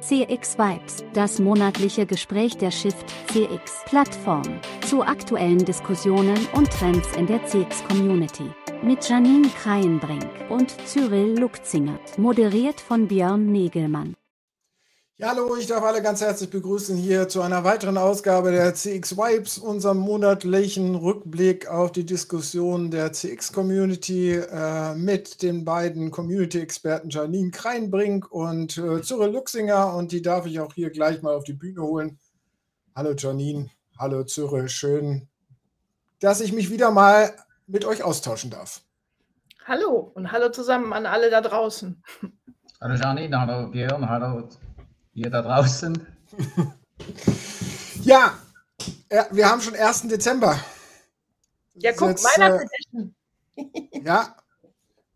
CX Vibes, das monatliche Gespräch der Shift CX Plattform zu aktuellen Diskussionen und Trends in der CX Community. Mit Janine Kreienbrink und Cyril Lukzingert, moderiert von Björn Negelmann. Ja, hallo, ich darf alle ganz herzlich begrüßen hier zu einer weiteren Ausgabe der CX Vibes, unserem monatlichen Rückblick auf die Diskussion der CX-Community äh, mit den beiden Community-Experten Janine Kreinbrink und äh, Cyril Luxinger. Und die darf ich auch hier gleich mal auf die Bühne holen. Hallo Janine, hallo Cyril, schön, dass ich mich wieder mal mit euch austauschen darf. Hallo und hallo zusammen an alle da draußen. Hallo Janine, hallo Björn, hallo ihr da draußen. ja, wir haben schon 1. Dezember. Ja, guck, jetzt, Weihnachtsedition. Äh, ja,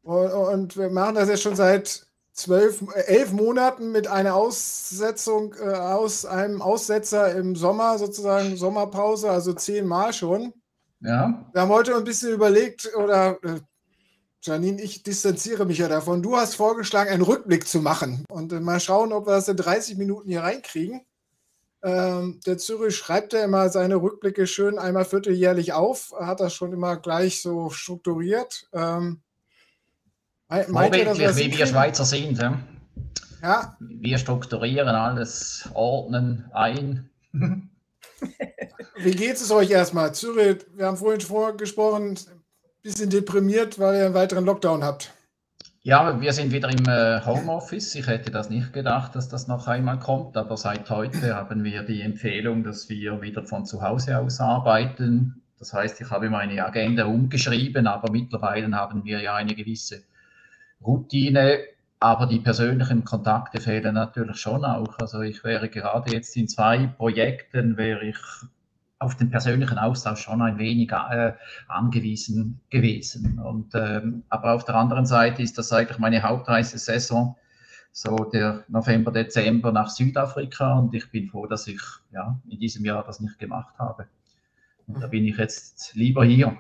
und, und, wir machen das jetzt schon seit zwölf, elf Monaten mit einer Aussetzung äh, aus einem Aussetzer im Sommer, sozusagen Sommerpause, also zehnmal schon. Ja. Wir haben heute ein bisschen überlegt, oder äh, Janine, ich distanziere mich ja davon. Du hast vorgeschlagen, einen Rückblick zu machen und äh, mal schauen, ob wir das in 30 Minuten hier reinkriegen. Ähm, der Zürich schreibt ja immer seine Rückblicke schön einmal vierteljährlich auf, hat das schon immer gleich so strukturiert. Ähm, meint ihr, wie wir Schweizer sind. Ja? ja. Wir strukturieren alles, ordnen ein. wie geht es euch erstmal? Zürich, wir haben vorhin vorgesprochen, bisschen deprimiert, weil ihr einen weiteren Lockdown habt. Ja, wir sind wieder im äh, Homeoffice. Ich hätte das nicht gedacht, dass das noch einmal kommt, aber seit heute haben wir die Empfehlung, dass wir wieder von zu Hause aus arbeiten. Das heißt, ich habe meine Agenda umgeschrieben, aber mittlerweile haben wir ja eine gewisse Routine. Aber die persönlichen Kontakte fehlen natürlich schon auch. Also ich wäre gerade jetzt in zwei Projekten, wäre ich auf den persönlichen Austausch schon ein wenig äh, angewiesen gewesen. Und, ähm, aber auf der anderen Seite ist das eigentlich meine Hauptreisesaison, so der November, Dezember nach Südafrika. Und ich bin froh, dass ich ja, in diesem Jahr das nicht gemacht habe. Und da bin ich jetzt lieber hier.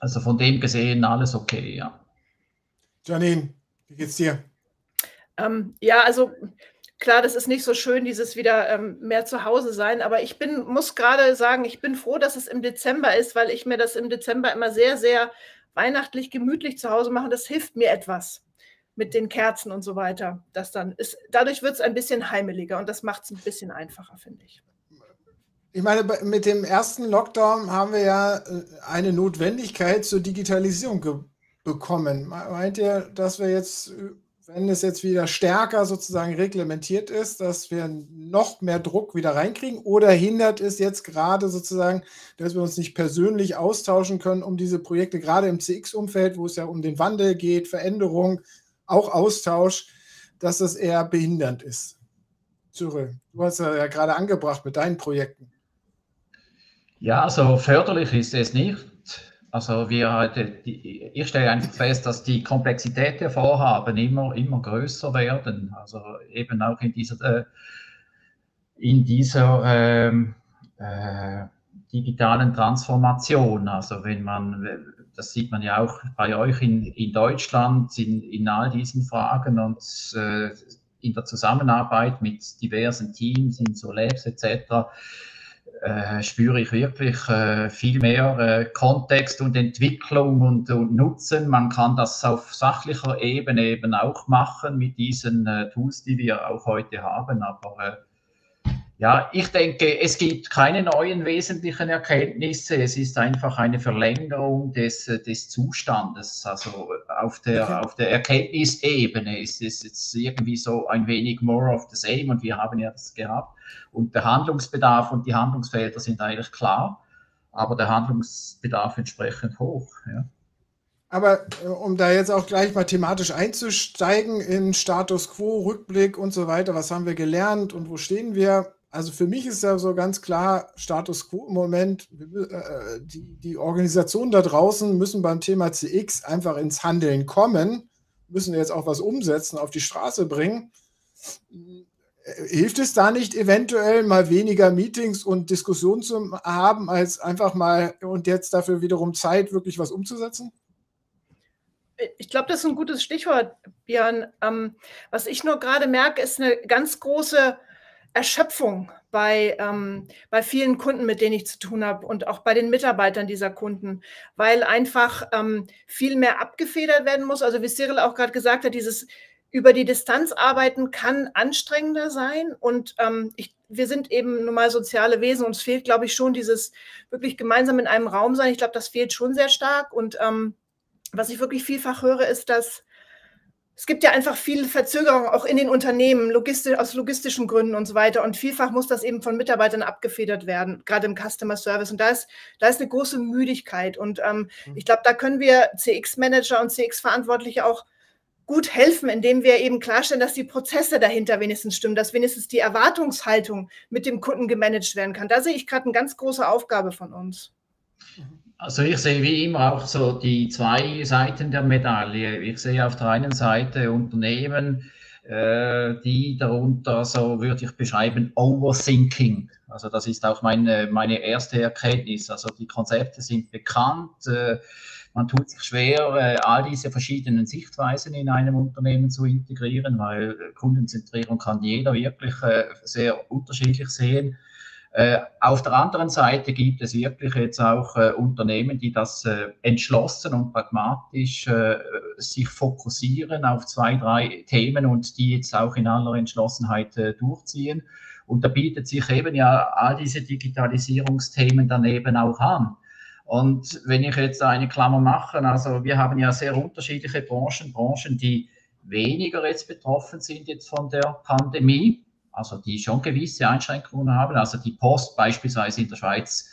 Also von dem gesehen alles okay, ja. Janine, wie geht's dir? Ähm, ja, also Klar, das ist nicht so schön, dieses wieder ähm, mehr zu Hause sein, aber ich bin, muss gerade sagen, ich bin froh, dass es im Dezember ist, weil ich mir das im Dezember immer sehr, sehr weihnachtlich gemütlich zu Hause mache. Das hilft mir etwas mit den Kerzen und so weiter. Das dann ist, dadurch wird es ein bisschen heimeliger und das macht es ein bisschen einfacher, finde ich. Ich meine, mit dem ersten Lockdown haben wir ja äh, eine Notwendigkeit zur Digitalisierung bekommen. Meint ihr, dass wir jetzt äh, wenn es jetzt wieder stärker sozusagen reglementiert ist, dass wir noch mehr Druck wieder reinkriegen oder hindert es jetzt gerade sozusagen, dass wir uns nicht persönlich austauschen können um diese Projekte, gerade im CX-Umfeld, wo es ja um den Wandel geht, Veränderung, auch Austausch, dass das eher behindernd ist? Cyril, du hast ja gerade angebracht mit deinen Projekten. Ja, also förderlich ist es nicht. Also wir halt, ich stelle einfach fest, dass die Komplexität der Vorhaben immer, immer größer werden. Also eben auch in dieser, äh, in dieser ähm, äh, digitalen Transformation. Also wenn man, das sieht man ja auch bei euch in, in Deutschland in, in all diesen Fragen und äh, in der Zusammenarbeit mit diversen Teams, in so Labs etc äh, spüre ich wirklich äh, viel mehr äh, Kontext und Entwicklung und, und, Nutzen. Man kann das auf sachlicher Ebene eben auch machen mit diesen äh, Tools, die wir auch heute haben. Aber äh, ja, ich denke, es gibt keine neuen wesentlichen Erkenntnisse. Es ist einfach eine Verlängerung des, des Zustandes. Also auf der, auf der Erkenntnisebene ist es jetzt irgendwie so ein wenig more of the same und wir haben ja das gehabt. Und der Handlungsbedarf und die Handlungsfelder sind eigentlich klar, aber der Handlungsbedarf entsprechend hoch. Ja. Aber äh, um da jetzt auch gleich mal thematisch einzusteigen in Status quo, Rückblick und so weiter, was haben wir gelernt und wo stehen wir? Also für mich ist ja so ganz klar Status quo im Moment. Äh, die, die Organisationen da draußen müssen beim Thema CX einfach ins Handeln kommen, müssen jetzt auch was umsetzen, auf die Straße bringen. Hilft es da nicht eventuell mal weniger Meetings und Diskussionen zu haben, als einfach mal und jetzt dafür wiederum Zeit, wirklich was umzusetzen? ich glaube, das ist ein gutes Stichwort, Björn. Ähm, was ich nur gerade merke, ist eine ganz große Erschöpfung bei, ähm, bei vielen Kunden, mit denen ich zu tun habe und auch bei den Mitarbeitern dieser Kunden, weil einfach ähm, viel mehr abgefedert werden muss. Also wie Cyril auch gerade gesagt hat, dieses über die Distanz arbeiten kann anstrengender sein. Und ähm, ich, wir sind eben nun mal soziale Wesen. Uns fehlt, glaube ich, schon dieses wirklich gemeinsam in einem Raum sein. Ich glaube, das fehlt schon sehr stark. Und ähm, was ich wirklich vielfach höre, ist, dass es gibt ja einfach viele Verzögerungen auch in den Unternehmen, logistisch, aus logistischen Gründen und so weiter. Und vielfach muss das eben von Mitarbeitern abgefedert werden, gerade im Customer Service. Und da ist, da ist eine große Müdigkeit. Und ähm, mhm. ich glaube, da können wir CX-Manager und CX-Verantwortliche auch gut helfen, indem wir eben klarstellen, dass die Prozesse dahinter wenigstens stimmen, dass wenigstens die Erwartungshaltung mit dem Kunden gemanagt werden kann. Da sehe ich gerade eine ganz große Aufgabe von uns. Also ich sehe wie immer auch so die zwei Seiten der Medaille. Ich sehe auf der einen Seite Unternehmen, äh, die darunter, so würde ich beschreiben, Overthinking. Also das ist auch meine, meine erste Erkenntnis. Also die Konzepte sind bekannt. Äh, man tut sich schwer, äh, all diese verschiedenen Sichtweisen in einem Unternehmen zu integrieren, weil Kundenzentrierung kann jeder wirklich äh, sehr unterschiedlich sehen. Äh, auf der anderen Seite gibt es wirklich jetzt auch äh, Unternehmen, die das äh, entschlossen und pragmatisch sich fokussieren auf zwei, drei Themen und die jetzt auch in aller Entschlossenheit durchziehen. Und da bietet sich eben ja all diese Digitalisierungsthemen daneben auch an. Und wenn ich jetzt eine Klammer mache, also wir haben ja sehr unterschiedliche Branchen, Branchen, die weniger jetzt betroffen sind jetzt von der Pandemie also die schon gewisse Einschränkungen haben. Also die Post beispielsweise in der Schweiz,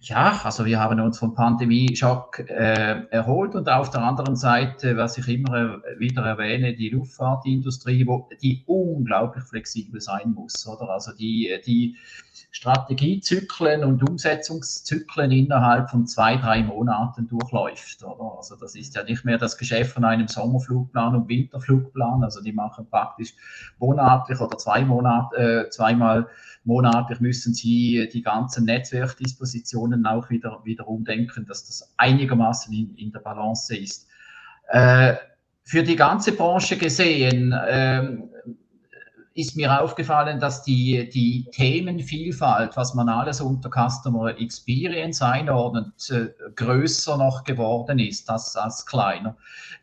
ja, also wir haben uns vom Pandemie-Schock äh, erholt und auf der anderen Seite, was ich immer wieder erwähne, die Luftfahrtindustrie, wo die unglaublich flexibel sein muss, oder? Also die, die Strategiezyklen und Umsetzungszyklen innerhalb von zwei, drei Monaten durchläuft. Oder? Also das ist ja nicht mehr das Geschäft von einem Sommerflugplan und Winterflugplan. Also die machen praktisch monatlich oder zwei Monate, äh, zweimal monatlich müssen sie die ganzen Netzwerkdispositionen auch wieder, wieder umdenken, dass das einigermaßen in, in der Balance ist. Äh, für die ganze Branche gesehen, ähm, ist mir aufgefallen, dass die, die Themenvielfalt, was man alles unter Customer Experience einordnet, äh, größer noch geworden ist als, als kleiner.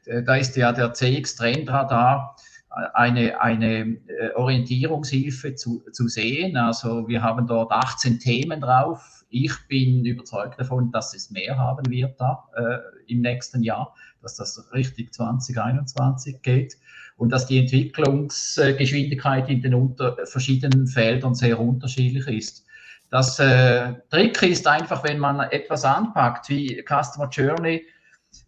Äh, da ist ja der CX Trendradar äh, eine, eine Orientierungshilfe zu, zu sehen. Also wir haben dort 18 Themen drauf. Ich bin überzeugt davon, dass es mehr haben wird da äh, im nächsten Jahr, dass das richtig 2021 geht und dass die Entwicklungsgeschwindigkeit in den unter verschiedenen Feldern sehr unterschiedlich ist. Das äh, Trick ist einfach, wenn man etwas anpackt wie Customer Journey,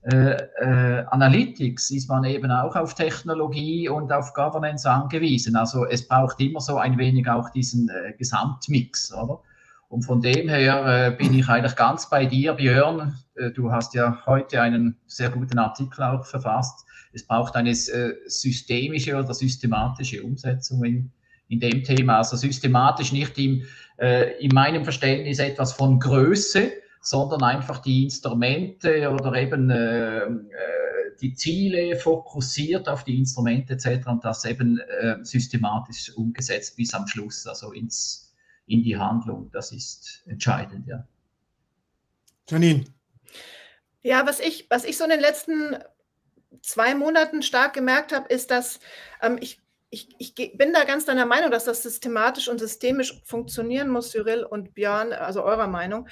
äh, äh, Analytics, ist man eben auch auf Technologie und auf Governance angewiesen. Also es braucht immer so ein wenig auch diesen äh, Gesamtmix, oder? Und von dem her äh, bin ich eigentlich ganz bei dir, Björn. Äh, du hast ja heute einen sehr guten Artikel auch verfasst es braucht eine äh, systemische oder systematische Umsetzung in, in dem Thema. Also systematisch nicht im, in meinem Verständnis etwas von Größe, sondern einfach die Instrumente oder eben äh die Ziele fokussiert auf die Instrumente etc. und das eben äh, systematisch umgesetzt bis am Schluss, also ins, in die Handlung. Das ist entscheidend, ja. Janine. Ja, was ich, was ich so in den letzten zwei Monaten stark gemerkt habe, ist, dass ähm, ich, ich, ich bin da ganz deiner Meinung, dass das systematisch und systemisch funktionieren muss, Cyril und Björn, also eurer Meinung.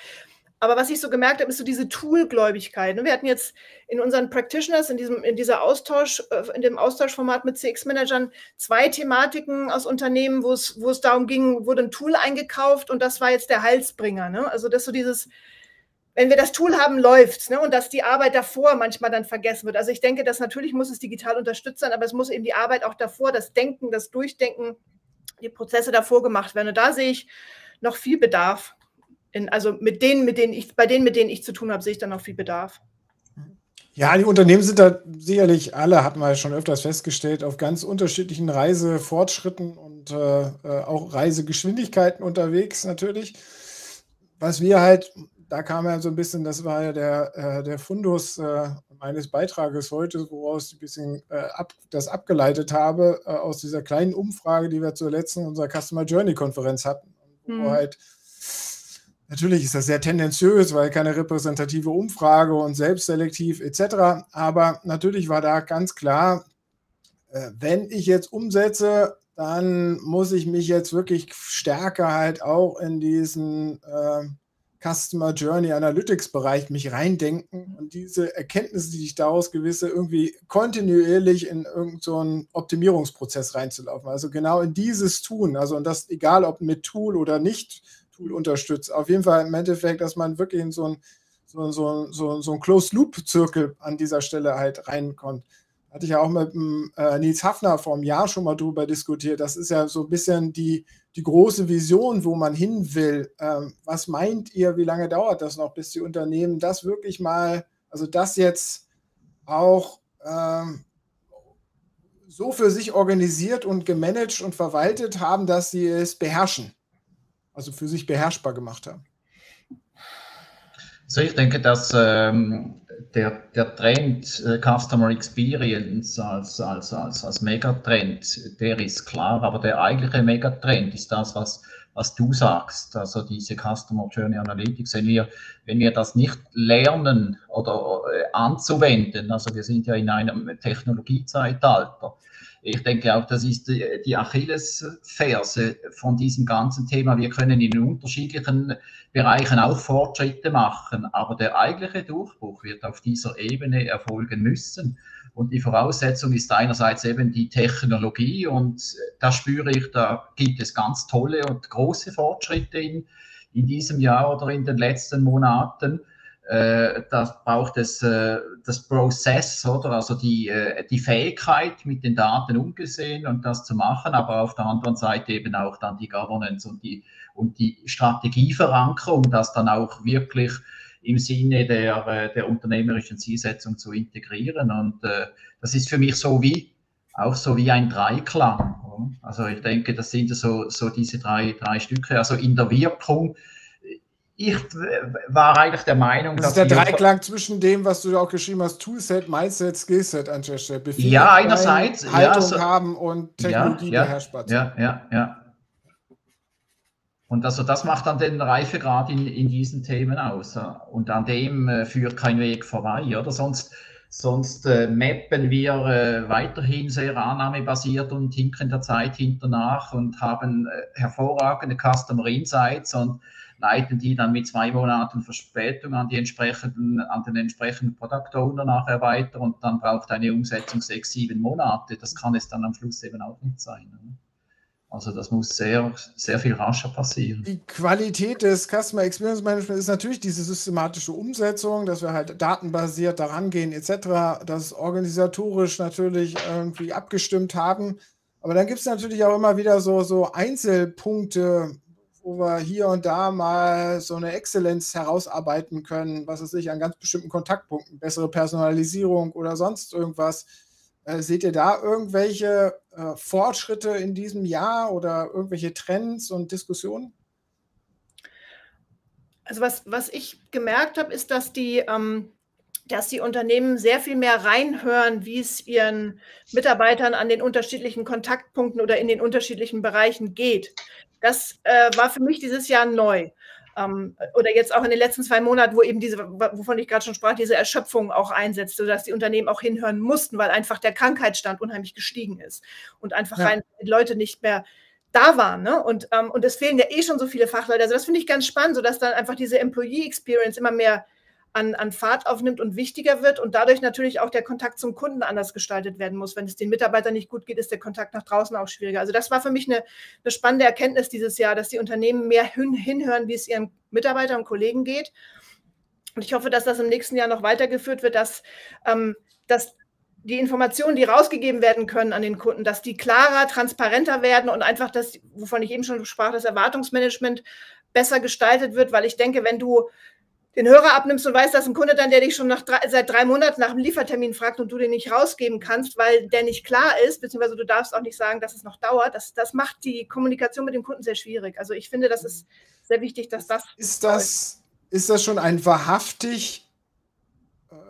Aber was ich so gemerkt habe, ist so diese Toolgläubigkeit. Ne? Wir hatten jetzt in unseren Practitioners, in diesem in dieser Austausch, äh, in dem Austauschformat mit CX-Managern zwei Thematiken aus Unternehmen, wo es, wo es darum ging, wurde ein Tool eingekauft und das war jetzt der Halsbringer. Ne? Also das so dieses, wenn wir das Tool haben, läuft ne? und dass die Arbeit davor manchmal dann vergessen wird. Also ich denke, dass natürlich muss es digital unterstützt sein, aber es muss eben die Arbeit auch davor, das Denken, das Durchdenken, die Prozesse davor gemacht werden. Und da sehe ich noch viel Bedarf. In, also mit denen, mit denen ich, bei denen, mit denen ich zu tun habe, sehe ich da noch viel Bedarf. Ja, die Unternehmen sind da sicherlich alle, hatten wir schon öfters festgestellt, auf ganz unterschiedlichen Reisefortschritten und äh, äh auch Reisegeschwindigkeiten unterwegs natürlich. Was wir halt da kam ja so ein bisschen, das war ja der, äh, der Fundus äh, meines Beitrages heute, woraus ich ein bisschen äh, ab, das abgeleitet habe, äh, aus dieser kleinen Umfrage, die wir zur letzten unserer Customer Journey Konferenz hatten. Mhm. Wo halt, natürlich ist das sehr tendenziös, weil keine repräsentative Umfrage und selbstselektiv etc. Aber natürlich war da ganz klar, äh, wenn ich jetzt umsetze, dann muss ich mich jetzt wirklich stärker halt auch in diesen äh, Customer Journey Analytics Bereich mich reindenken und diese Erkenntnisse, die ich daraus gewisse, irgendwie kontinuierlich in irgendeinen so Optimierungsprozess reinzulaufen. Also genau in dieses tun. Also und das egal ob mit Tool oder nicht Tool unterstützt. Auf jeden Fall im Endeffekt, dass man wirklich in so ein so, so, so, so ein Closed-Loop-Zirkel an dieser Stelle halt reinkommt hatte ich ja auch mit äh, Nils Hafner vor einem Jahr schon mal drüber diskutiert. Das ist ja so ein bisschen die, die große Vision, wo man hin will. Ähm, was meint ihr, wie lange dauert das noch, bis die Unternehmen das wirklich mal, also das jetzt auch ähm, so für sich organisiert und gemanagt und verwaltet haben, dass sie es beherrschen? Also für sich beherrschbar gemacht haben. Also ich denke, dass ähm, der, der Trend äh, Customer Experience als, als, als, als Megatrend, der ist klar, aber der eigentliche Megatrend ist das, was, was du sagst, also diese Customer Journey Analytics. Wenn wir, wenn wir das nicht lernen oder äh, anzuwenden, also wir sind ja in einem Technologiezeitalter, ich denke auch, das ist die, Achillesferse von diesem ganzen Thema. Wir können in unterschiedlichen Bereichen auch Fortschritte machen, aber der eigentliche Durchbruch wird auf dieser Ebene erfolgen müssen. Und die Voraussetzung ist einerseits eben die Technologie und da spüre ich, da gibt es ganz tolle und große Fortschritte in, in diesem Jahr oder in den letzten Monaten. Äh, da braucht es äh, das Prozess, oder? Also die, äh, die Fähigkeit, mit den Daten umgesehen und das zu machen, aber auf der anderen Seite eben auch dann die Governance und die, und die Strategieverankerung, das dann auch wirklich im Sinne der, äh, der unternehmerischen Zielsetzung zu integrieren. Und äh, das ist für mich so wie, auch so wie ein Dreiklang. Also ich denke, das sind so, so diese drei, drei Stücke. Also in der Wirkung ich war eigentlich der Meinung, das dass. ist der Dreiklang zwischen dem, was du auch geschrieben hast, Toolset, Mindset, Skillset an der Stelle. Befehl, ja, einerseits. Haltung ja, so, haben und Technologie ja, beherrschbar. Ja, ja, ja. Und also das macht dann den Reifegrad in, in diesen Themen aus. Und an dem äh, führt kein Weg vorbei, oder? Sonst, sonst äh, mappen wir äh, weiterhin sehr annahmebasiert und hinken der Zeit hinternach und haben äh, hervorragende Customer Insights und leiten die dann mit zwei Monaten Verspätung an, die entsprechenden, an den entsprechenden Product Owner nachher weiter und dann braucht eine Umsetzung sechs, sieben Monate. Das kann es dann am Schluss eben auch nicht sein. Ne? Also das muss sehr, sehr viel rascher passieren. Die Qualität des Customer Experience Management ist natürlich diese systematische Umsetzung, dass wir halt datenbasiert daran gehen etc., das organisatorisch natürlich irgendwie abgestimmt haben. Aber dann gibt es natürlich auch immer wieder so, so Einzelpunkte, wo wir hier und da mal so eine Exzellenz herausarbeiten können, was es sich an ganz bestimmten Kontaktpunkten, bessere Personalisierung oder sonst irgendwas. Äh, seht ihr da irgendwelche äh, Fortschritte in diesem Jahr oder irgendwelche Trends und Diskussionen? Also was, was ich gemerkt habe, ist, dass die, ähm, dass die Unternehmen sehr viel mehr reinhören, wie es ihren Mitarbeitern an den unterschiedlichen Kontaktpunkten oder in den unterschiedlichen Bereichen geht. Das äh, war für mich dieses Jahr neu. Ähm, oder jetzt auch in den letzten zwei Monaten, wo eben diese, wovon ich gerade schon sprach, diese Erschöpfung auch einsetzt, sodass die Unternehmen auch hinhören mussten, weil einfach der Krankheitsstand unheimlich gestiegen ist und einfach ja. rein die Leute nicht mehr da waren. Ne? Und, ähm, und es fehlen ja eh schon so viele Fachleute. Also das finde ich ganz spannend, sodass dann einfach diese Employee Experience immer mehr an, an Fahrt aufnimmt und wichtiger wird und dadurch natürlich auch der Kontakt zum Kunden anders gestaltet werden muss. Wenn es den Mitarbeitern nicht gut geht, ist der Kontakt nach draußen auch schwieriger. Also das war für mich eine, eine spannende Erkenntnis dieses Jahr, dass die Unternehmen mehr hin, hinhören, wie es ihren Mitarbeitern und Kollegen geht. Und ich hoffe, dass das im nächsten Jahr noch weitergeführt wird, dass, ähm, dass die Informationen, die rausgegeben werden können an den Kunden, dass die klarer, transparenter werden und einfach das, wovon ich eben schon sprach, das Erwartungsmanagement besser gestaltet wird, weil ich denke, wenn du den Hörer abnimmst und weißt, dass ein Kunde dann, der dich schon nach drei, seit drei Monaten nach dem Liefertermin fragt und du den nicht rausgeben kannst, weil der nicht klar ist, beziehungsweise du darfst auch nicht sagen, dass es noch dauert, das, das macht die Kommunikation mit dem Kunden sehr schwierig. Also ich finde, das ist sehr wichtig, dass das. Ist das ist das schon ein wahrhaftig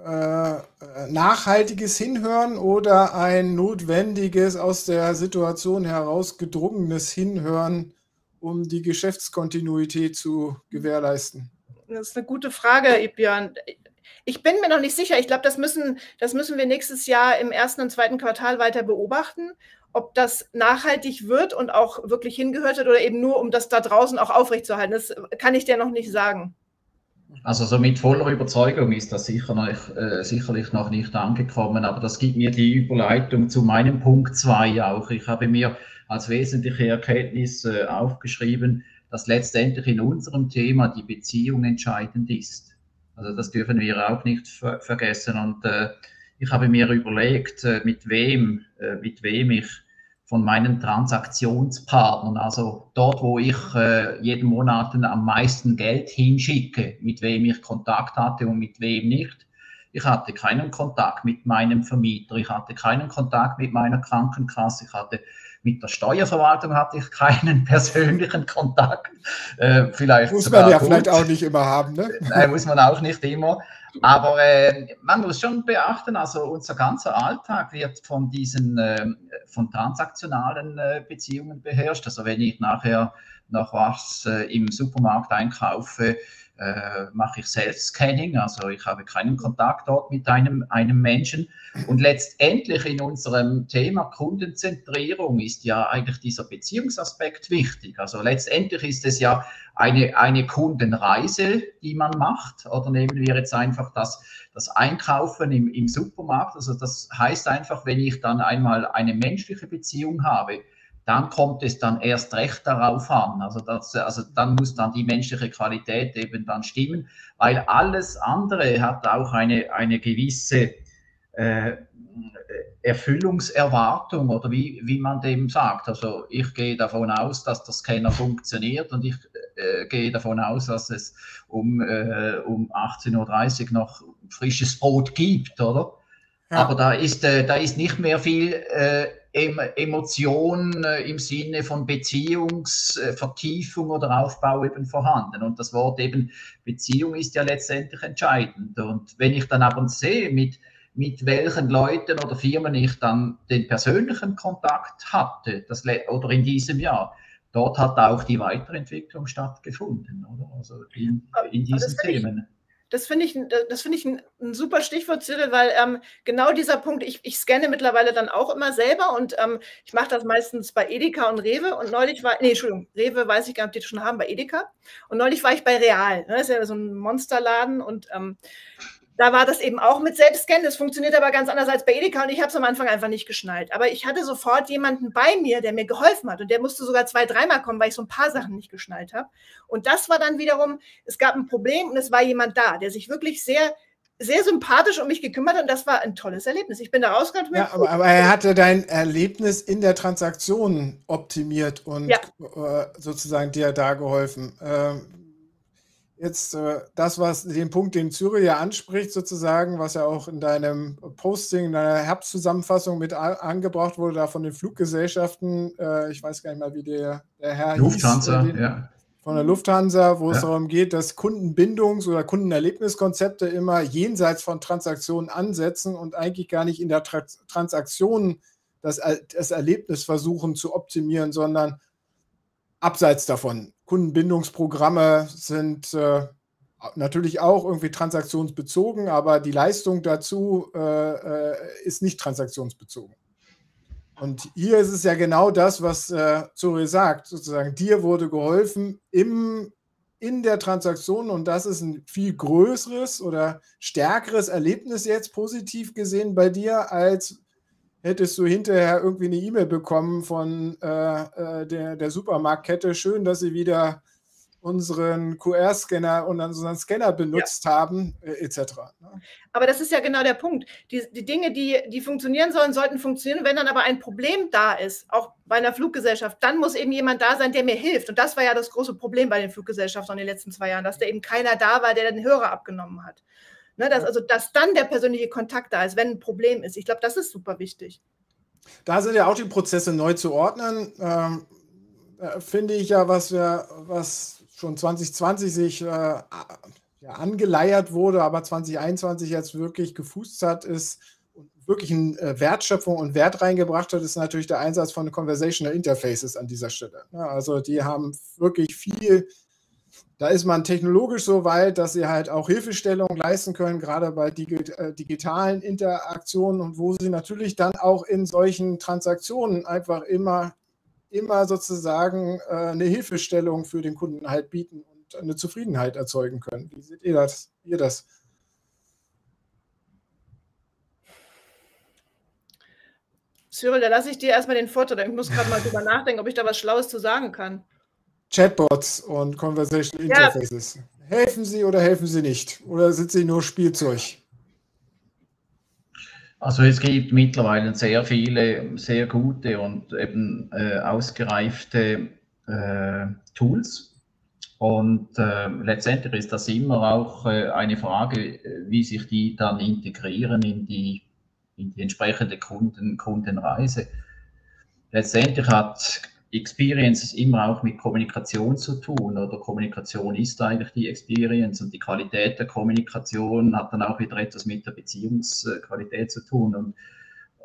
äh, nachhaltiges Hinhören oder ein notwendiges, aus der Situation heraus gedrungenes Hinhören, um die Geschäftskontinuität zu gewährleisten? Das ist eine gute Frage, Björn. Ich bin mir noch nicht sicher. Ich glaube, das müssen, das müssen wir nächstes Jahr im ersten und zweiten Quartal weiter beobachten, ob das nachhaltig wird und auch wirklich hingehört wird oder eben nur, um das da draußen auch aufrechtzuerhalten. Das kann ich dir noch nicht sagen. Also so mit voller Überzeugung ist das sicher noch, äh, sicherlich noch nicht angekommen, aber das gibt mir die Überleitung zu meinem Punkt 2 auch. Ich habe mir als wesentliche Erkenntnis äh, aufgeschrieben, dass letztendlich in unserem Thema die Beziehung entscheidend ist. Also das dürfen wir auch nicht ver vergessen. Und äh, ich habe mir überlegt, äh, mit wem, äh, mit wem ich von meinen Transaktionspartnern, also dort, wo ich äh, jeden Monat am meisten Geld hinschicke, mit wem ich Kontakt hatte und mit wem nicht. Ich hatte keinen Kontakt mit meinem Vermieter, ich hatte keinen Kontakt mit meiner Krankenkasse, ich hatte mit der Steuerverwaltung hatte ich keinen persönlichen Kontakt. Äh, vielleicht muss man ja gut. vielleicht auch nicht immer haben. Ne? Nein, muss man auch nicht immer. Aber äh, man muss schon beachten, also unser ganzer Alltag wird von diesen äh, von transaktionalen äh, Beziehungen beherrscht. Also wenn ich nachher noch was äh, im Supermarkt einkaufe, äh, mache ich Self-Scanning, also ich habe keinen Kontakt dort mit einem, einem Menschen. Und letztendlich in unserem Thema Kundenzentrierung ist ja eigentlich dieser Beziehungsaspekt wichtig. Also letztendlich ist es ja eine, eine Kundenreise, die man macht. Oder nehmen wir jetzt einfach das, das Einkaufen im, im Supermarkt. Also das heißt einfach, wenn ich dann einmal eine menschliche Beziehung habe, dann kommt es dann erst recht darauf an. Also, das, also dann muss dann die menschliche Qualität eben dann stimmen, weil alles andere hat auch eine, eine gewisse äh, Erfüllungserwartung oder wie, wie man dem sagt. Also ich gehe davon aus, dass der Scanner funktioniert und ich äh, gehe davon aus, dass es um, äh, um 18.30 Uhr noch frisches Brot gibt, oder? Ja. Aber da ist, äh, da ist nicht mehr viel äh, Emotion äh, im Sinne von Beziehungsvertiefung oder Aufbau eben vorhanden. Und das Wort eben Beziehung ist ja letztendlich entscheidend. Und wenn ich dann aber sehe, mit, mit welchen Leuten oder Firmen ich dann den persönlichen Kontakt hatte, das, oder in diesem Jahr, dort hat auch die Weiterentwicklung stattgefunden, oder? Also in, in diesen Themen. Das finde ich, das finde ich ein, ein, super Stichwort, Cyril, weil ähm, genau dieser Punkt, ich, ich scanne mittlerweile dann auch immer selber und ähm, ich mache das meistens bei Edeka und Rewe und neulich war, nee, Entschuldigung, Rewe weiß ich gar nicht, ob die das schon haben, bei Edeka. Und neulich war ich bei Real, ne, das ist ja so ein Monsterladen und ähm, da war das eben auch mit Selbstscannen. Das funktioniert aber ganz anders als bei Edeka und ich habe es am Anfang einfach nicht geschnallt. Aber ich hatte sofort jemanden bei mir, der mir geholfen hat und der musste sogar zwei, dreimal kommen, weil ich so ein paar Sachen nicht geschnallt habe. Und das war dann wiederum, es gab ein Problem und es war jemand da, der sich wirklich sehr sehr sympathisch um mich gekümmert hat und das war ein tolles Erlebnis. Ich bin da rausgegangen. Ja, aber, aber, er hatte dein Erlebnis in der Transaktion optimiert und ja. äh, sozusagen dir da geholfen. Ähm, jetzt äh, das, was den Punkt, den Zürich ja anspricht, sozusagen, was ja auch in deinem Posting, in deiner Herbstzusammenfassung mit angebracht wurde, da von den Fluggesellschaften, äh, ich weiß gar nicht mal, wie der, der Herr Lufthansa, hieß, den, ja. Von der Lufthansa, wo ja. es darum geht, dass Kundenbindungs- oder Kundenerlebniskonzepte immer jenseits von Transaktionen ansetzen und eigentlich gar nicht in der Tra Transaktion das, das Erlebnis versuchen zu optimieren, sondern abseits davon. Kundenbindungsprogramme sind äh, natürlich auch irgendwie transaktionsbezogen, aber die Leistung dazu äh, äh, ist nicht transaktionsbezogen. Und hier ist es ja genau das, was äh, Zuri sagt, sozusagen, dir wurde geholfen im, in der Transaktion und das ist ein viel größeres oder stärkeres Erlebnis jetzt positiv gesehen bei dir, als hättest du hinterher irgendwie eine E-Mail bekommen von äh, äh, der, der Supermarktkette. Schön, dass sie wieder unseren QR-Scanner und unseren Scanner benutzt ja. haben, äh, etc. Ne? Aber das ist ja genau der Punkt. Die, die Dinge, die, die funktionieren sollen, sollten funktionieren. Wenn dann aber ein Problem da ist, auch bei einer Fluggesellschaft, dann muss eben jemand da sein, der mir hilft. Und das war ja das große Problem bei den Fluggesellschaften in den letzten zwei Jahren, dass da eben keiner da war, der den Hörer abgenommen hat. Ne, dass, also, dass dann der persönliche Kontakt da ist, wenn ein Problem ist. Ich glaube, das ist super wichtig. Da sind ja auch die Prozesse neu zu ordnen. Ähm, äh, finde ich ja, was wir, was schon 2020 sich äh, ja, angeleiert wurde, aber 2021 jetzt wirklich gefußt hat, ist wirklich eine äh, Wertschöpfung und Wert reingebracht hat, ist natürlich der Einsatz von Conversational Interfaces an dieser Stelle. Ja, also die haben wirklich viel, da ist man technologisch so weit, dass sie halt auch Hilfestellung leisten können, gerade bei äh, digitalen Interaktionen und wo sie natürlich dann auch in solchen Transaktionen einfach immer, immer sozusagen äh, eine Hilfestellung für den Kunden halt bieten und eine Zufriedenheit erzeugen können. Wie seht ihr das? Ihr das? Cyril, da lasse ich dir erstmal den Vorteil. Ich muss gerade mal drüber nachdenken, ob ich da was Schlaues zu sagen kann. Chatbots und Conversation Interfaces. Ja. Helfen sie oder helfen sie nicht? Oder sind sie nur Spielzeug? Also es gibt mittlerweile sehr viele sehr gute und eben äh, ausgereifte äh, Tools. Und äh, letztendlich ist das immer auch äh, eine Frage, wie sich die dann integrieren in die in die entsprechende Kunden, Kundenreise. Letztendlich hat Experience immer auch mit Kommunikation zu tun oder? Kommunikation ist eigentlich die Experience und die Qualität der Kommunikation hat dann auch wieder etwas mit der Beziehungsqualität zu tun. Und,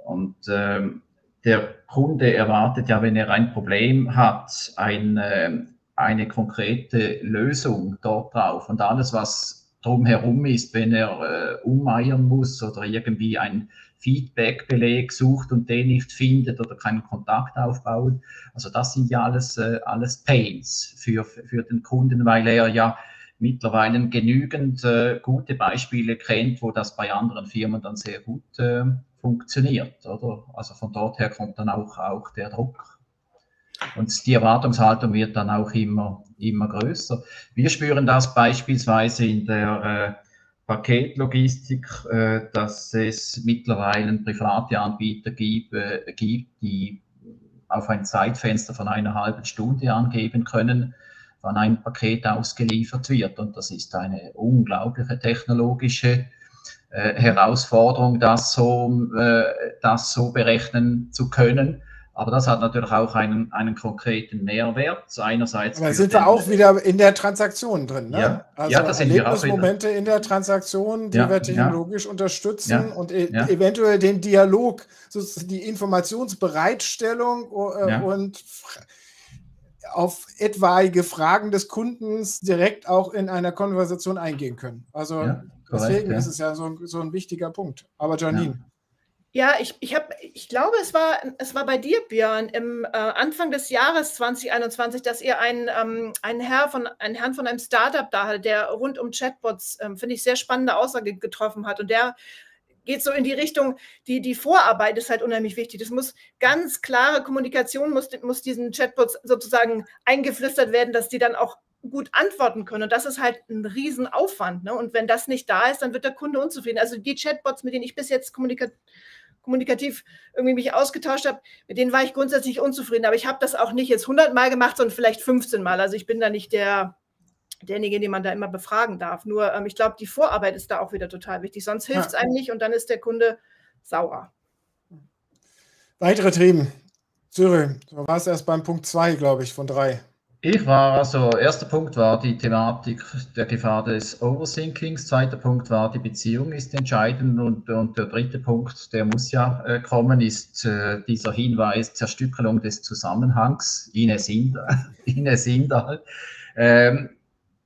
und ähm, der Kunde erwartet ja, wenn er ein Problem hat, eine, eine konkrete Lösung dort drauf. Und alles, was drumherum ist, wenn er äh, umeiern muss oder irgendwie ein Feedback-Beleg sucht und den nicht findet oder keinen Kontakt aufbaut. Also das sind ja alles, äh, alles Pains für, für den Kunden, weil er ja mittlerweile genügend äh, gute Beispiele kennt, wo das bei anderen Firmen dann sehr gut äh, funktioniert. Oder? Also von dort her kommt dann auch, auch der Druck. Und die Erwartungshaltung wird dann auch immer, immer größer. Wir spüren das beispielsweise in der äh, Paketlogistik, äh, dass es mittlerweile private Anbieter gibt, äh, gibt, die auf ein Zeitfenster von einer halben Stunde angeben können, wann ein Paket ausgeliefert wird. Und das ist eine unglaubliche technologische äh, Herausforderung, das so, äh, das so berechnen zu können. Aber das hat natürlich auch einen, einen konkreten Mehrwert. Einerseits. Aber sind wir auch wieder in der Transaktion drin. Ne? Ja, also ja, das sind Erlebnismomente in der Transaktion, die ja, wir technologisch ja. unterstützen ja, und e eventuell den Dialog, die Informationsbereitstellung äh, und auf etwaige Fragen des Kundens direkt auch in einer Konversation eingehen können. Also deswegen ist es ja so, so, ein wichtiger Punkt. Aber Janine. Ja, ich, ich, hab, ich glaube, es war, es war bei dir, Björn, im äh, Anfang des Jahres 2021, dass ihr einen, ähm, einen, Herr von, einen Herrn von einem Startup da hattet, der rund um Chatbots, ähm, finde ich, sehr spannende Aussage getroffen hat. Und der geht so in die Richtung, die, die Vorarbeit ist halt unheimlich wichtig. Das muss ganz klare Kommunikation, muss, muss diesen Chatbots sozusagen eingeflüstert werden, dass die dann auch gut antworten können. Und das ist halt ein Riesenaufwand. Ne? Und wenn das nicht da ist, dann wird der Kunde unzufrieden. Also die Chatbots, mit denen ich bis jetzt kommuniziert kommunikativ irgendwie mich ausgetauscht habe, mit denen war ich grundsätzlich unzufrieden. Aber ich habe das auch nicht jetzt 100 Mal gemacht, sondern vielleicht 15 Mal. Also ich bin da nicht der, derjenige, den man da immer befragen darf. Nur ähm, ich glaube, die Vorarbeit ist da auch wieder total wichtig. Sonst hilft es ja. einem nicht und dann ist der Kunde sauer. Weitere Themen. Cyril, du warst erst beim Punkt 2, glaube ich, von drei. Ich war, also, erster Punkt war die Thematik der Gefahr des Overthinkings, zweiter Punkt war, die Beziehung ist entscheidend und, und der dritte Punkt, der muss ja äh, kommen, ist äh, dieser Hinweis, Zerstückelung des Zusammenhangs, Ines Inder. Ähm,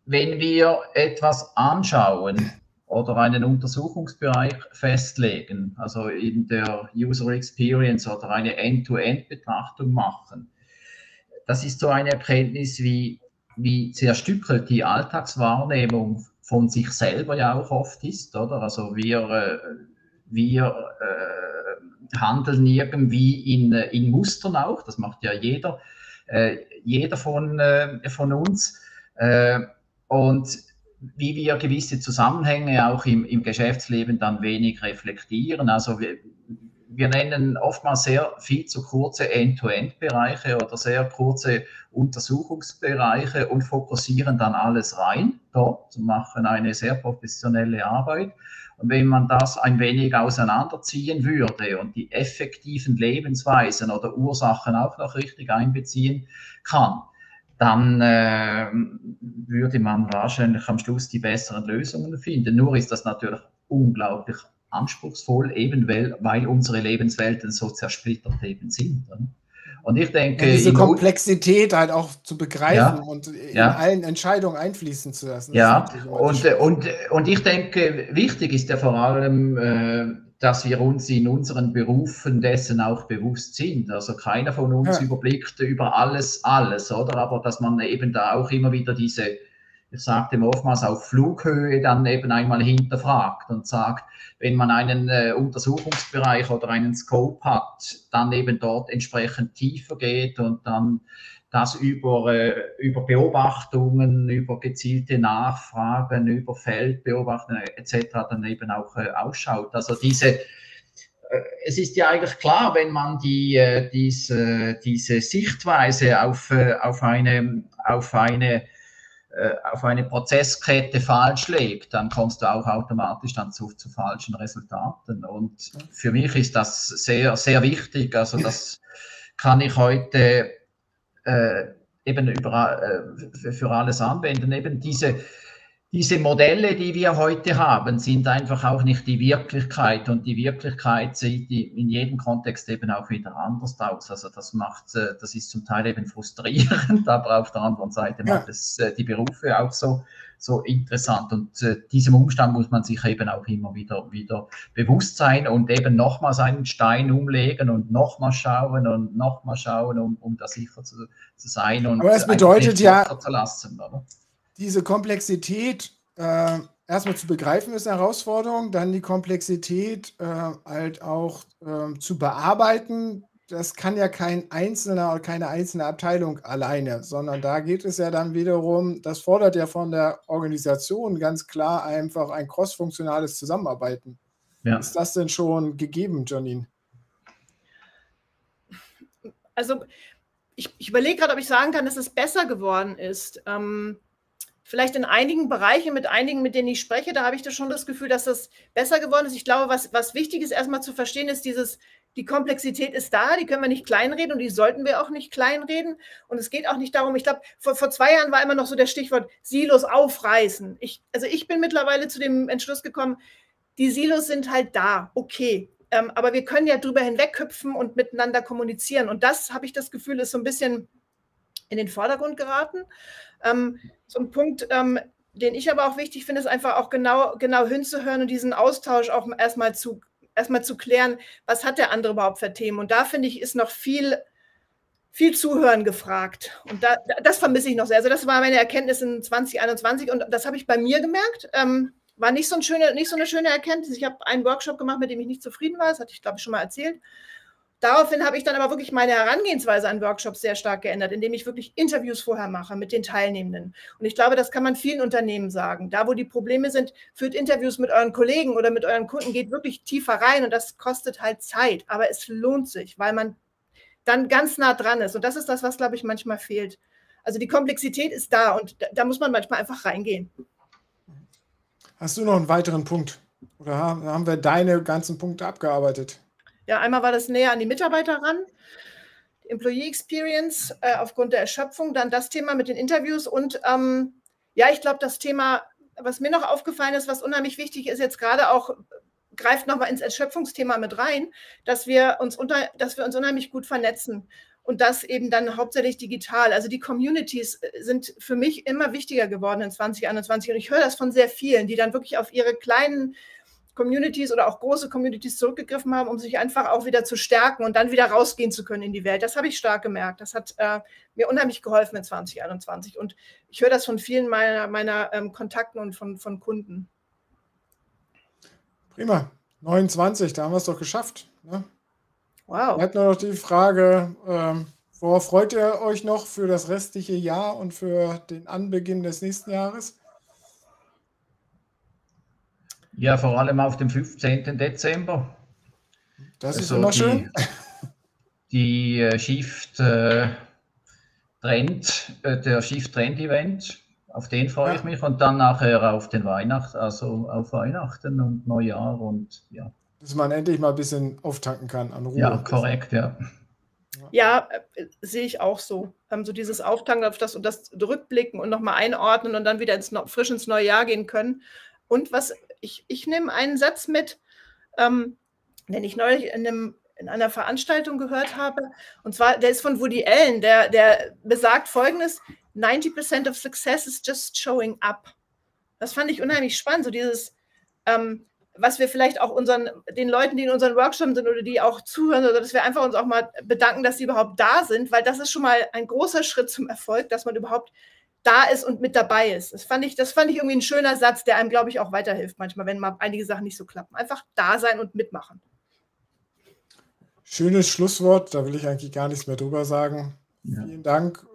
wenn wir etwas anschauen oder einen Untersuchungsbereich festlegen, also in der User Experience oder eine End-to-End-Betrachtung machen, das ist so eine Erkenntnis, wie, wie zerstückelt die Alltagswahrnehmung von sich selber ja auch oft ist, oder? Also wir, äh, wir äh, handeln irgendwie in, in Mustern auch, das macht ja jeder, äh, jeder von, äh, von uns. Äh, und wie wir gewisse Zusammenhänge auch im, im Geschäftsleben dann wenig reflektieren. Also wir, wir nennen oftmals sehr viel zu kurze End-to-End-Bereiche oder sehr kurze Untersuchungsbereiche und fokussieren dann alles rein dort, machen eine sehr professionelle Arbeit. Und wenn man das ein wenig auseinanderziehen würde und die effektiven Lebensweisen oder Ursachen auch noch richtig einbeziehen kann, dann äh, würde man wahrscheinlich am Schluss die besseren Lösungen finden. Nur ist das natürlich unglaublich anspruchsvoll, eben weil, weil unsere Lebenswelten so zersplittert eben sind. Und ich denke. Ja, diese Komplexität halt auch zu begreifen ja, und in ja. allen Entscheidungen einfließen zu lassen. Ja, und, und, und ich denke, wichtig ist ja vor allem, äh, dass wir uns in unseren Berufen dessen auch bewusst sind. Also keiner von uns überblickt über alles alles, oder? Aber dass man eben da auch immer wieder diese ich sagte oftmals auf Flughöhe dann eben einmal hinterfragt und sagt, wenn man einen äh, Untersuchungsbereich oder einen Scope hat, dann eben dort entsprechend tiefer geht und dann das über, äh, über Beobachtungen, über gezielte Nachfragen, über Feldbeobachtungen etc. dann eben auch äh, ausschaut. Also diese, äh, es ist ja eigentlich klar, wenn man die, äh, diese, diese Sichtweise auf, äh, auf eine, auf eine äh, auf eine Prozesskette falsch legt, dann kommst du auch automatisch dann zu, zu falschen Resultaten. Und für mich ist das sehr, sehr wichtig. Also das kann ich heute äh, eben über, äh, für alles anwenden. Eben diese, diese Modelle, die wir heute haben, sind einfach auch nicht die Wirklichkeit und die Wirklichkeit sieht in jedem Kontext eben auch wieder anders aus. Also das macht, äh, das ist zum Teil eben frustrierend, aber auf der anderen Seite macht es äh, die Berufe auch so, so interessant und äh, diesem Umstand muss man sich eben auch immer wieder, wieder bewusst sein und eben nochmals einen Stein umlegen und nochmal schauen und nochmal schauen, um, um da sicher zu, zu sein und aber es bedeutet ja, zu lassen. Oder? Diese Komplexität äh, erstmal zu begreifen ist eine Herausforderung, dann die Komplexität äh, halt auch äh, zu bearbeiten. Das kann ja kein einzelner oder keine einzelne Abteilung alleine, sondern da geht es ja dann wiederum, das fordert ja von der Organisation ganz klar einfach ein crossfunktionales Zusammenarbeiten. Ja. Ist das denn schon gegeben, Janine? Also ich, ich überlege gerade, ob ich sagen kann, dass es besser geworden ist. Ähm, vielleicht in einigen Bereichen, mit einigen, mit denen ich spreche, da habe ich da schon das Gefühl, dass das besser geworden ist. Ich glaube, was, was wichtig ist, erstmal zu verstehen, ist dieses, die Komplexität ist da, die können wir nicht kleinreden und die sollten wir auch nicht kleinreden. Und es geht auch nicht darum, ich glaube, vor, vor zwei Jahren war immer noch so der Stichwort Silos aufreißen. Ich, also ich bin mittlerweile zu dem Entschluss gekommen, die Silos sind halt da, okay. Ähm, aber wir können ja drüber hinweghüpfen und miteinander kommunizieren. Und das, habe ich das Gefühl, ist so ein bisschen in den Vordergrund geraten. Ähm, so ein Punkt, ähm, den ich aber auch wichtig finde, ist einfach auch genau, genau hinzuhören und diesen Austausch auch erstmal zu, erstmal zu klären, was hat der andere überhaupt für Themen. Und da finde ich, ist noch viel, viel Zuhören gefragt. Und da, das vermisse ich noch sehr. Also das war meine Erkenntnis in 2021 und das habe ich bei mir gemerkt. Ähm, war nicht so, ein schöne, nicht so eine schöne Erkenntnis. Ich habe einen Workshop gemacht, mit dem ich nicht zufrieden war. Das hatte ich, glaube ich, schon mal erzählt. Daraufhin habe ich dann aber wirklich meine Herangehensweise an Workshops sehr stark geändert, indem ich wirklich Interviews vorher mache mit den Teilnehmenden. Und ich glaube, das kann man vielen Unternehmen sagen. Da, wo die Probleme sind, führt Interviews mit euren Kollegen oder mit euren Kunden, geht wirklich tiefer rein und das kostet halt Zeit. Aber es lohnt sich, weil man dann ganz nah dran ist. Und das ist das, was, glaube ich, manchmal fehlt. Also die Komplexität ist da und da, da muss man manchmal einfach reingehen. Hast du noch einen weiteren Punkt? Oder haben wir deine ganzen Punkte abgearbeitet? Ja, einmal war das näher an die Mitarbeiter ran, Employee Experience äh, aufgrund der Erschöpfung, dann das Thema mit den Interviews und ähm, ja, ich glaube, das Thema, was mir noch aufgefallen ist, was unheimlich wichtig ist, jetzt gerade auch greift nochmal ins Erschöpfungsthema mit rein, dass wir uns unter, dass wir uns unheimlich gut vernetzen und das eben dann hauptsächlich digital. Also die Communities äh, sind für mich immer wichtiger geworden in 2021 und ich höre das von sehr vielen, die dann wirklich auf ihre kleinen Communities oder auch große Communities zurückgegriffen haben, um sich einfach auch wieder zu stärken und dann wieder rausgehen zu können in die Welt. Das habe ich stark gemerkt. Das hat äh, mir unheimlich geholfen in 2021. Und ich höre das von vielen meiner, meiner ähm, Kontakten und von, von Kunden. Prima. 29, da haben wir es doch geschafft. Ne? Wow. Bleibt nur noch die Frage, ähm, worauf freut ihr euch noch für das restliche Jahr und für den Anbeginn des nächsten Jahres? Ja, vor allem auf dem 15. Dezember. Das ist also immer schön. Die, äh, Shift äh, Trend, äh, der Shift Trend Event, auf den freue ja. ich mich und dann nachher auf den Weihnacht, also auf Weihnachten und Neujahr und ja. Dass man endlich mal ein bisschen auftanken kann an Ruhe. Ja, korrekt, ja. Ja, äh, sehe ich auch so. Ähm, so dieses Auftanken auf das und das Rückblicken und nochmal einordnen und dann wieder ins, frisch ins neue Jahr gehen können. Und was ich, ich nehme einen Satz mit, ähm, den ich neulich in, einem, in einer Veranstaltung gehört habe. Und zwar, der ist von Woody Allen, der, der besagt folgendes: 90% of success is just showing up. Das fand ich unheimlich spannend, so dieses, ähm, was wir vielleicht auch unseren, den Leuten, die in unseren Workshops sind oder die auch zuhören, oder dass wir einfach uns auch mal bedanken, dass sie überhaupt da sind, weil das ist schon mal ein großer Schritt zum Erfolg, dass man überhaupt da ist und mit dabei ist. Das fand ich, das fand ich irgendwie ein schöner Satz, der einem, glaube ich, auch weiterhilft manchmal, wenn mal einige Sachen nicht so klappen. Einfach da sein und mitmachen. Schönes Schlusswort, da will ich eigentlich gar nichts mehr drüber sagen. Ja. Vielen Dank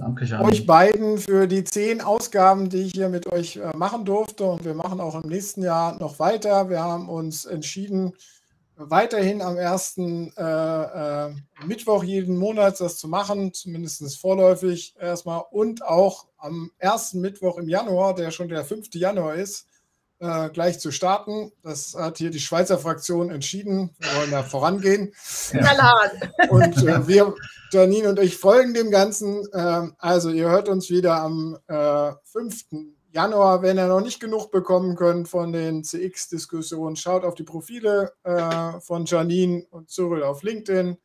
Danke, Jan. euch beiden für die zehn Ausgaben, die ich hier mit euch äh, machen durfte. Und wir machen auch im nächsten Jahr noch weiter. Wir haben uns entschieden, weiterhin am ersten äh, äh, Mittwoch jeden Monat das zu machen, zumindest vorläufig erstmal. Und auch am ersten Mittwoch im Januar, der schon der 5. Januar ist, äh, gleich zu starten. Das hat hier die Schweizer Fraktion entschieden. Wir wollen da vorangehen. Ja. Und äh, wir, Janine und ich, folgen dem Ganzen. Ähm, also ihr hört uns wieder am äh, 5. Januar, wenn ihr noch nicht genug bekommen könnt von den CX-Diskussionen, schaut auf die Profile äh, von Janine und Cyril auf LinkedIn.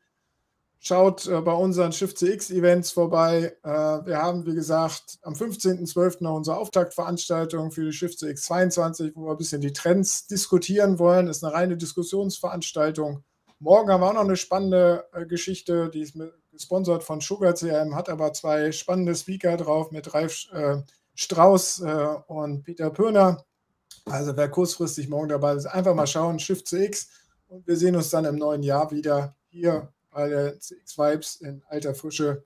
Schaut äh, bei unseren Shift CX-Events vorbei. Äh, wir haben, wie gesagt, am 15.12. noch unsere Auftaktveranstaltung für die Shift CX 22, wo wir ein bisschen die Trends diskutieren wollen. Das ist eine reine Diskussionsveranstaltung. Morgen haben wir auch noch eine spannende äh, Geschichte, die ist gesponsert von Sugar CM, hat aber zwei spannende Speaker drauf mit Ralf äh, Strauß äh, und Peter Pöhner. Also wer kurzfristig morgen dabei ist, einfach mal schauen, Shift CX und wir sehen uns dann im neuen Jahr wieder hier bei der CX Vibes in alter Frische.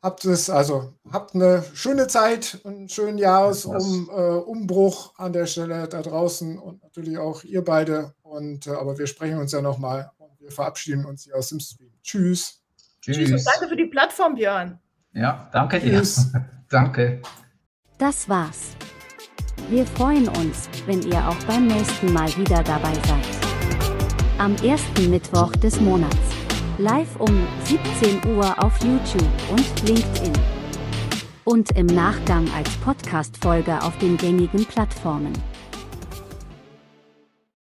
Habt es, also habt eine schöne Zeit, einen schönen Jahresumbruch äh, an der Stelle da draußen und natürlich auch ihr beide. Und äh, aber wir sprechen uns ja nochmal und wir verabschieden uns hier aus dem Stream. Tschüss. Tschüss. Tschüss und danke für die Plattform, Björn. Ja, danke dir. Tschüss. Danke. Das war's. Wir freuen uns, wenn ihr auch beim nächsten Mal wieder dabei seid. Am ersten Mittwoch des Monats. Live um 17 Uhr auf YouTube und LinkedIn. Und im Nachgang als Podcast-Folge auf den gängigen Plattformen.